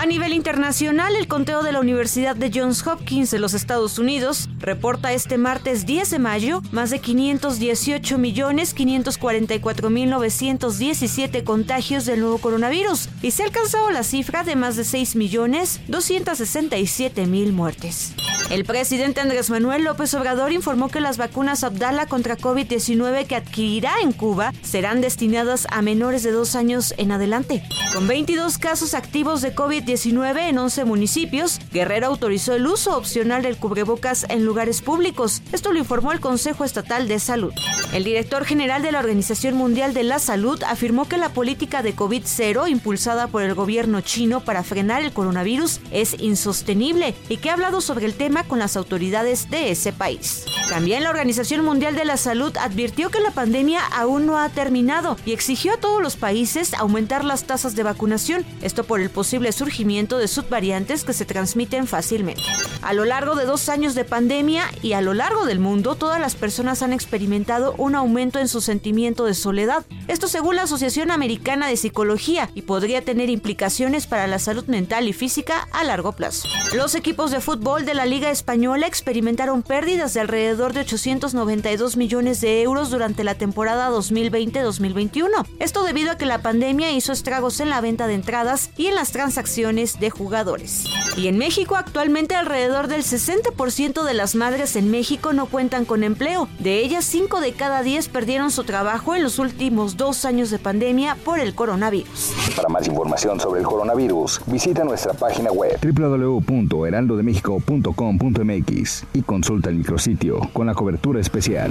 A nivel internacional, el conteo de la Universidad de Johns Hopkins de los Estados Unidos reporta este martes 10 de mayo más de 518.544.917 contagios del nuevo coronavirus y se ha alcanzado la cifra de más de 6.267.000 muertes. El presidente Andrés Manuel López Obrador informó que las vacunas Abdala contra COVID-19 que adquirirá en Cuba serán destinadas a menores de dos años en adelante. Con 22 casos activos de COVID-19, en 11 municipios, Guerrero autorizó el uso opcional del cubrebocas en lugares públicos. Esto lo informó el Consejo Estatal de Salud. El director general de la Organización Mundial de la Salud afirmó que la política de COVID-0 impulsada por el gobierno chino para frenar el coronavirus es insostenible y que ha hablado sobre el tema con las autoridades de ese país. También la Organización Mundial de la Salud advirtió que la pandemia aún no ha terminado y exigió a todos los países aumentar las tasas de vacunación, esto por el posible surgimiento de subvariantes que se transmiten fácilmente. A lo largo de dos años de pandemia y a lo largo del mundo, todas las personas han experimentado un aumento en su sentimiento de soledad. Esto según la Asociación Americana de Psicología y podría tener implicaciones para la salud mental y física a largo plazo. Los equipos de fútbol de la Liga Española experimentaron pérdidas de alrededor de 892 millones de euros durante la temporada 2020-2021. Esto debido a que la pandemia hizo estragos en la venta de entradas y en las transacciones de jugadores. Y en México actualmente alrededor del 60% de las madres en México no cuentan con empleo. De ellas, 5 de cada 10 perdieron su trabajo en los últimos dos años de pandemia por el coronavirus. Para más información sobre el coronavirus, visita nuestra página web www.heraldodemexico.com.mx y consulta el micrositio con la cobertura especial.